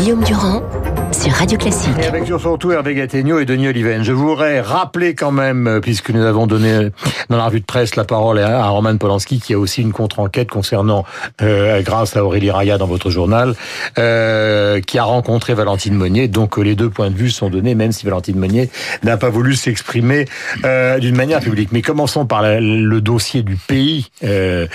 Guillaume Durand Radio Classique. Et avec surtout Hervé Gattegno et Denis Oliven. Je voudrais rappeler quand même, euh, puisque nous avons donné dans la revue de presse la parole à, Roman Polanski, qui a aussi une contre-enquête concernant, euh, grâce à Aurélie Raya dans votre journal, euh, qui a rencontré Valentine Monnier. Donc les deux points de vue sont donnés, même si Valentine Monnier n'a pas voulu s'exprimer euh, d'une manière publique. Mais commençons par le dossier du pays euh,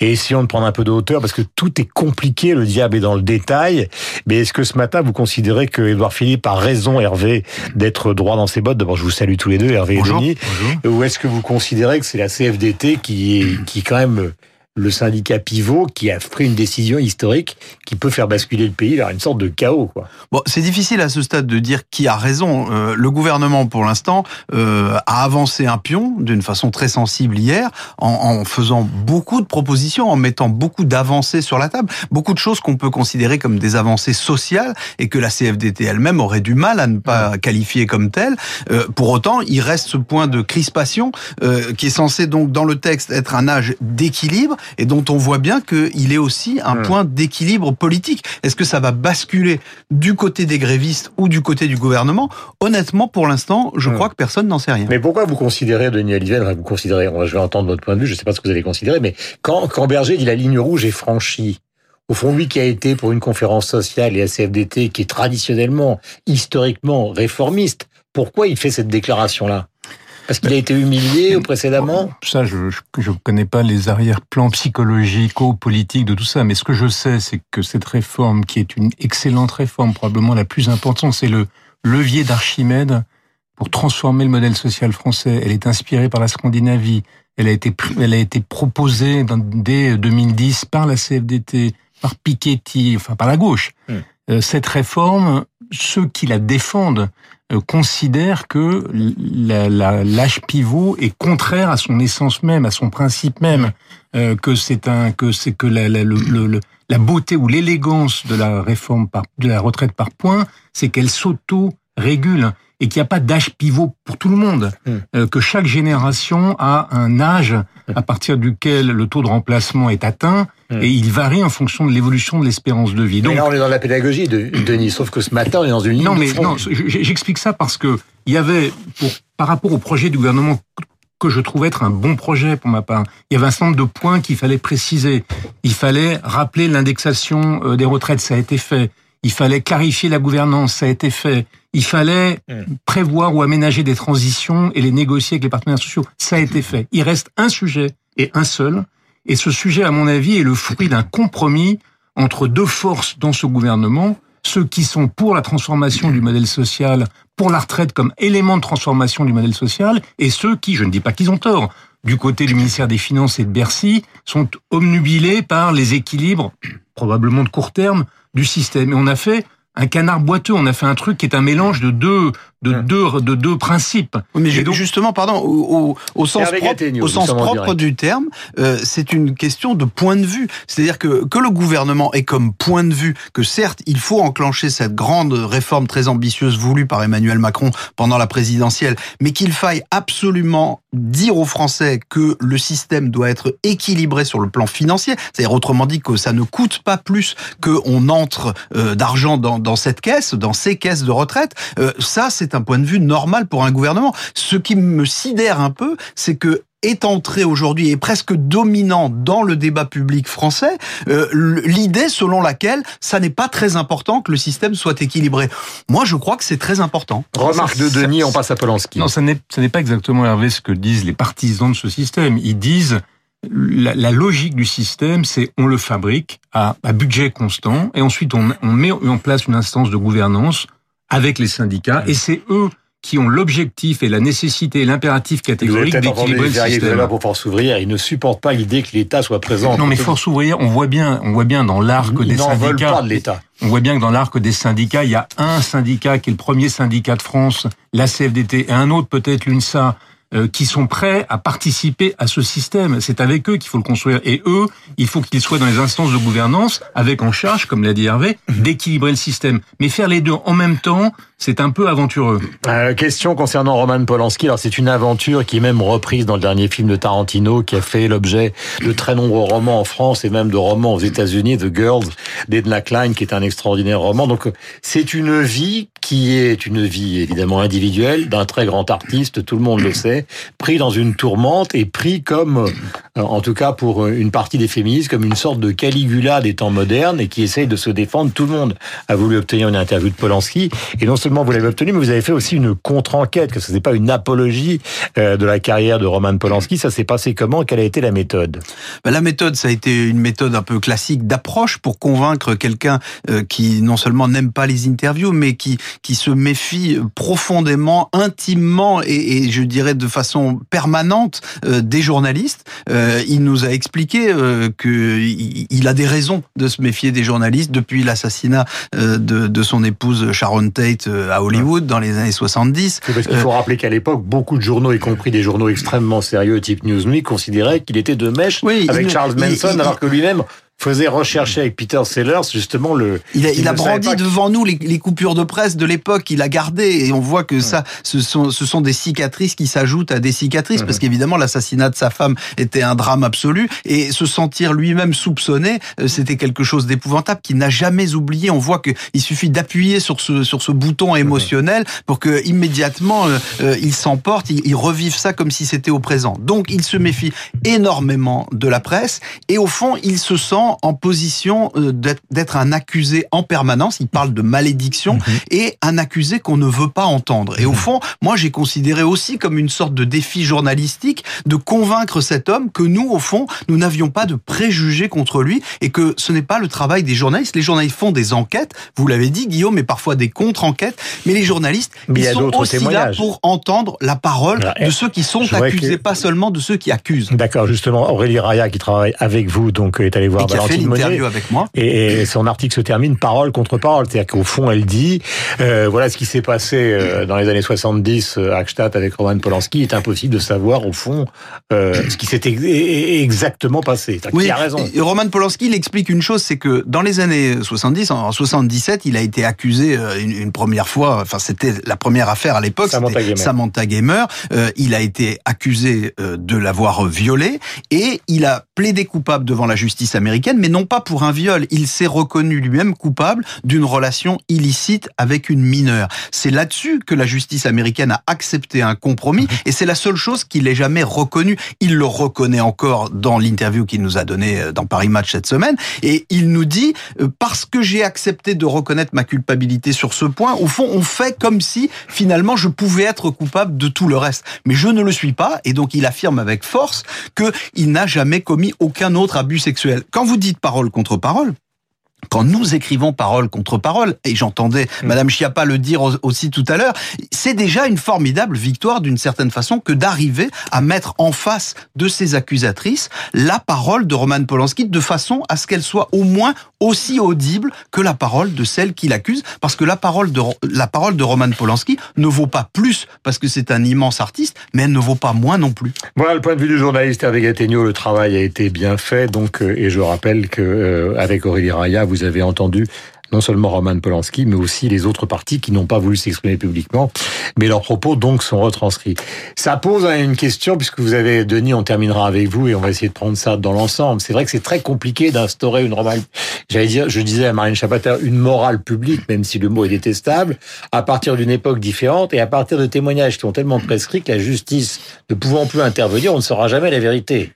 et essayons de prendre un peu de hauteur, parce que tout est compliqué, le diable est dans le détail. Mais est-ce que ce matin, vous considérez que Édouard Philippe a raison, Hervé, d'être droit dans ses bottes. D'abord, je vous salue tous les deux, Hervé et Denis. Ou est-ce que vous considérez que c'est la CFDT qui, qui quand même le syndicat pivot qui a pris une décision historique qui peut faire basculer le pays vers une sorte de chaos. Quoi. Bon, c'est difficile à ce stade de dire qui a raison. Euh, le gouvernement, pour l'instant, euh, a avancé un pion d'une façon très sensible hier, en, en, faisant beaucoup de propositions, en mettant beaucoup d'avancées sur la table, beaucoup de choses qu'on peut considérer comme des avancées sociales et que la CFDT elle-même aurait du mal à ne pas qualifier comme telles. Euh, pour autant, il reste ce point de crispation euh, qui est censé donc dans le texte être un âge d'équilibre et dont on voit bien qu'il est aussi un hmm. point d'équilibre politique. Est-ce que ça va basculer du côté des grévistes ou du côté du gouvernement? Honnêtement, pour l'instant, je hmm. crois que personne n'en sait rien. Mais pourquoi vous considérez, Denis Aliven, vous considérez, je vais entendre votre point de vue, je ne sais pas ce que vous allez considérer, mais quand, quand Berger dit la ligne rouge est franchie, au fond, lui qui a été pour une conférence sociale et la CFDT, qui est traditionnellement, historiquement réformiste, pourquoi il fait cette déclaration-là? Parce qu'il a été humilié précédemment Ça, je ne connais pas les arrière-plans psychologico-politiques de tout ça, mais ce que je sais, c'est que cette réforme, qui est une excellente réforme, probablement la plus importante, c'est le levier d'Archimède pour transformer le modèle social français. Elle est inspirée par la Scandinavie. Elle a été, elle a été proposée dès 2010 par la CFDT, par Piketty, enfin par la gauche. Euh, cette réforme, ceux qui la défendent euh, considère que l'âge pivot est contraire à son essence même, à son principe même, euh, que c'est un que c'est que la, la, le, la beauté ou l'élégance de la réforme par, de la retraite par points, c'est qu'elle s'auto-régule et qu'il n'y a pas d'âge pivot pour tout le monde, hmm. euh, que chaque génération a un âge à partir duquel le taux de remplacement est atteint hmm. et il varie en fonction de l'évolution de l'espérance de vie. Donc, mais là, on est dans la pédagogie, de, Denis, sauf que ce matin, on est dans une ligne Non, mais non, j'explique ça parce que il y avait, pour, par rapport au projet du gouvernement que je trouve être un bon projet pour ma part. Il y avait un certain nombre de points qu'il fallait préciser. Il fallait rappeler l'indexation euh, des retraites, ça a été fait. Il fallait clarifier la gouvernance, ça a été fait. Il fallait hmm. prévoir ou aménager des transitions et les négocier avec les partenaires sociaux, ça a été fait. Il reste un sujet et un seul, et ce sujet, à mon avis, est le fruit d'un compromis entre deux forces dans ce gouvernement, ceux qui sont pour la transformation du modèle social, pour la retraite comme élément de transformation du modèle social, et ceux qui, je ne dis pas qu'ils ont tort, du côté du ministère des Finances et de Bercy, sont omnubilés par les équilibres, probablement de court terme, du système. Et on a fait un canard boiteux. On a fait un truc qui est un mélange de deux, de deux, de deux principes. mais justement, pardon, au, au, sens propre, au sens propre du terme, euh, c'est une question de point de vue. C'est-à-dire que que le gouvernement ait comme point de vue que certes, il faut enclencher cette grande réforme très ambitieuse voulue par Emmanuel Macron pendant la présidentielle, mais qu'il faille absolument dire aux Français que le système doit être équilibré sur le plan financier, c'est-à-dire autrement dit que ça ne coûte pas plus qu'on entre euh, d'argent dans, dans cette caisse, dans ces caisses de retraite, euh, ça c'est un point de vue normal pour un gouvernement. Ce qui me sidère un peu, c'est que est entré aujourd'hui et presque dominant dans le débat public français euh, l'idée selon laquelle ça n'est pas très important que le système soit équilibré. Moi, je crois que c'est très important. Remarque de Denis, on passe à Polanski. Non, ce n'est pas exactement Hervé ce que disent les partisans de ce système. Ils disent la, la logique du système, c'est on le fabrique à, à, budget constant et ensuite on, on met en place une instance de gouvernance avec les syndicats et c'est eux qui ont l'objectif et la nécessité et l'impératif catégorique d'équilibrer le système. pour Force ouvrière, ils ne supportent pas l'idée que l'État soit présent. Non, mais Force ouvrière, on voit bien, on voit bien dans l'arc des syndicats. Pas de l'État. On voit bien que dans l'arc des syndicats, il y a un syndicat qui est le premier syndicat de France, la CFDT, et un autre peut-être l'UNSA, qui sont prêts à participer à ce système. C'est avec eux qu'il faut le construire. Et eux, il faut qu'ils soient dans les instances de gouvernance, avec en charge, comme l'a dit Hervé, d'équilibrer le système. Mais faire les deux en même temps, c'est un peu aventureux. Euh, question concernant Roman Polanski. Alors c'est une aventure qui est même reprise dans le dernier film de Tarantino, qui a fait l'objet de très nombreux romans en France et même de romans aux États-Unis, The Girls d'Edna Klein, qui est un extraordinaire roman. Donc c'est une vie qui est une vie évidemment individuelle d'un très grand artiste, tout le monde le sait, pris dans une tourmente et pris comme, euh, en tout cas pour une partie des féministes, comme une sorte de Caligula des temps modernes et qui essaye de se défendre. Tout le monde a voulu obtenir une interview de Polanski et non seulement vous l'avez obtenu, mais vous avez fait aussi une contre-enquête, que ce n'est pas une apologie euh, de la carrière de Roman Polanski. Ça s'est passé comment? Quelle a été la méthode? Ben, La méthode, ça a été une méthode un peu classique d'approche pour convaincre quelqu'un euh, qui non seulement n'aime pas les interviews, mais qui qui se méfie profondément, intimement et, je dirais de façon permanente euh, des journalistes. il nous a expliqué que il a des raisons de se méfier des journalistes depuis l'assassinat de, de son épouse Sharon Tate à Hollywood dans les années 70. Parce qu'il faut euh, rappeler qu'à l'époque, beaucoup de journaux, y compris des journaux extrêmement sérieux type Newsweek, considéraient qu'il était de mèche avec Charles Manson, alors que lui-même faisait rechercher avec Peter Sellers justement le. Il a, il a brandi devant nous les, les, coupures de presse de l'époque. Il a gardé et on voit que ça, ce sont, ce sont des cicatrices qui s'ajoutent à des cicatrices parce qu'évidemment l'assassinat de sa femme était un drame absolu et se sentir lui-même soupçonné, euh, c'était quelque chose d'épouvantable qu'il n'a jamais oublié. On voit qu'il suffit d'appuyer sur ce sur ce bouton émotionnel pour que immédiatement euh, euh, il s'emporte, il, il revive ça comme si c'était au présent. Donc il se méfie énormément de la presse et au fond il se sent en position euh, d'être un accusé en permanence. Il parle de malédiction mhm. et un accusé qu'on ne veut pas entendre. Et au mhm. fond, moi, j'ai considéré aussi comme une sorte de défi journalistique de convaincre cet homme que nous, au fond, nous n'avions pas de préjugés contre lui et que ce n'est pas le travail des journalistes. Les journalistes font des enquêtes, vous l'avez dit, Guillaume, mais parfois des contre-enquêtes. Mais les journalistes, ils sont aussi là pour entendre la parole de ceux qui sont accusés, pas seulement de ceux qui accusent. D'accord, justement, Aurélie Raya, qui travaille avec vous, donc est allée voir fait l'interview avec moi. Et, son article se termine parole contre parole. C'est-à-dire qu'au fond, elle dit, euh, voilà ce qui s'est passé euh, dans les années 70 euh, à Akstadt avec Roman Polanski. Il est impossible de savoir, au fond, euh, ce qui s'est exactement passé. Oui, il a raison. Et Roman Polanski, il explique une chose, c'est que dans les années 70, en 77, il a été accusé une, une première fois, enfin c'était la première affaire à l'époque, Samantha Gamer. Samantha Gamer. il a été accusé de l'avoir violé et il a plaidé coupable devant la justice américaine mais non pas pour un viol. Il s'est reconnu lui-même coupable d'une relation illicite avec une mineure. C'est là-dessus que la justice américaine a accepté un compromis et c'est la seule chose qu'il ait jamais reconnu. Il le reconnaît encore dans l'interview qu'il nous a donné euh, dans Paris Match cette semaine et il nous dit euh, parce que j'ai accepté de reconnaître ma culpabilité sur ce point, au fond, on fait comme si finalement je pouvais être coupable de tout le reste. Mais je ne le suis pas et donc il affirme avec force qu'il n'a jamais commis aucun autre abus sexuel. Quand vous dites parole contre parole, quand nous écrivons parole contre parole, et j'entendais mm. Madame Chiappa le dire aussi tout à l'heure, c'est déjà une formidable victoire d'une certaine façon que d'arriver à mettre en face de ces accusatrices la parole de Roman Polanski de façon à ce qu'elle soit au moins aussi audible que la parole de celle qui l'accuse, parce que la parole de la parole de Roman Polanski ne vaut pas plus parce que c'est un immense artiste, mais elle ne vaut pas moins non plus. Voilà le point de vue du journaliste Hervé Gattegno, le travail a été bien fait, donc euh, et je rappelle que euh, avec Aurélie Raya, vous avez entendu non seulement Roman Polanski, mais aussi les autres partis qui n'ont pas voulu s'exprimer publiquement, mais leurs propos donc sont retranscrits. Ça pose une question, puisque vous avez, Denis, on terminera avec vous et on va essayer de prendre ça dans l'ensemble. C'est vrai que c'est très compliqué d'instaurer une morale, j'allais dire, je disais à Marine Chapater, une morale publique, même si le mot est détestable, à partir d'une époque différente et à partir de témoignages qui ont tellement prescrit que la justice ne pouvant plus intervenir, on ne saura jamais la vérité.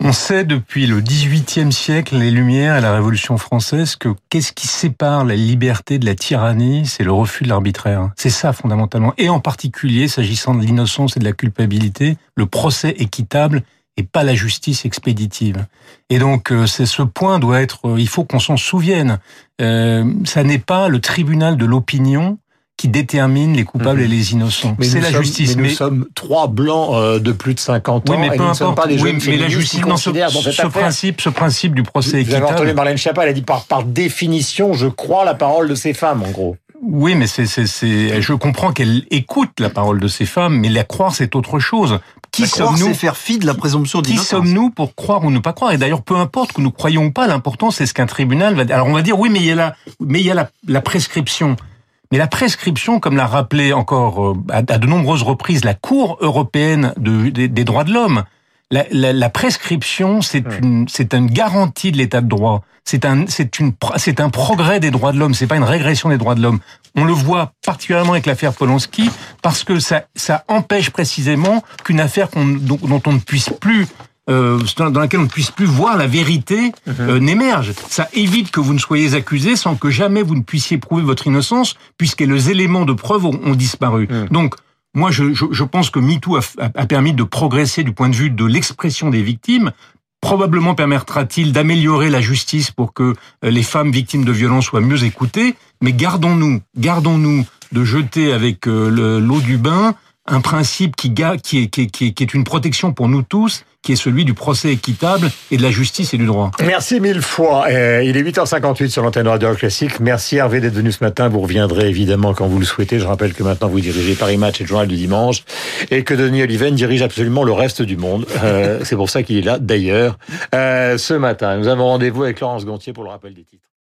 On sait depuis le XVIIIe siècle, les Lumières et la Révolution française, que qu'est-ce qui sépare la liberté de la tyrannie? C'est le refus de l'arbitraire. C'est ça fondamentalement. Et en particulier, s'agissant de l'innocence et de la culpabilité, le procès équitable et pas la justice expéditive. Et donc, euh, c'est ce point doit être. Euh, il faut qu'on s'en souvienne. Euh, ça n'est pas le tribunal de l'opinion qui détermine les coupables et mhm. les innocents. C'est la justice. Mais, nous sommes trois blancs euh, de plus de 50 ans. Oui, mais peu importe. Pas des oui, mais la justice, non, ce, ce principe, ce principe du procès équitable. Vous avez entendu Marlène Schiappa, elle a dit par, par définition, je crois la parole de ces femmes, en gros. Oui, mais c'est, c'est, c'est, je comprends qu'elle écoute la parole de ces femmes, mais la croire, c'est autre chose. Qui sommes-nous faire fi de la présomption d'innocence. Qui sommes-nous pour croire ou ne pas croire? Et d'ailleurs, peu importe que nous croyons ou pas, l'important c'est ce qu'un tribunal va. Alors on va dire oui, mais il y a la, mais il y a la, la prescription. Mais la prescription, comme l'a rappelé encore euh, à, de nombreuses reprises la Cour européenne des, droits de l'homme, la, prescription, c'est une, c'est une garantie de l'état de droit. C'est un, c'est une, c'est un progrès des droits de l'homme. C'est pas une régression des droits de l'homme. On le voit particulièrement avec l'affaire Polanski parce que ça, ça empêche précisément qu'une affaire dont, on ne puisse plus euh, dans laquelle on ne puisse plus voir la vérité mhm. euh, n'émerge. Ça évite que vous ne soyez accusé sans que jamais vous ne puissiez prouver votre innocence, puisque les éléments de preuve ont, disparu. Mhm. Donc, moi, je, je, je, pense que MeToo a, a, permis de progresser du point de vue de l'expression des victimes. Probablement permettra-t-il d'améliorer la justice pour que euh, les femmes victimes de violences soient mieux écoutées. Mais gardons-nous, gardons-nous de jeter avec l'eau du bain un principe qui, qui, qui, qui, est une protection pour nous tous, qui est celui du procès équitable et de la justice et du droit. Merci mille fois. Euh, il est 8h58 sur l'antenne Radio Classique. Merci Hervé d'être venu ce matin. Vous reviendrez évidemment quand vous le souhaitez. Je rappelle que maintenant vous dirigez Paris Match et le Journal du Dimanche et que Denis Oliven dirige absolument le reste du monde. Euh, c'est pour ça qu'il est là d'ailleurs euh, ce matin. Nous avons rendez-vous avec Laurence Gontier pour le rappel des titres.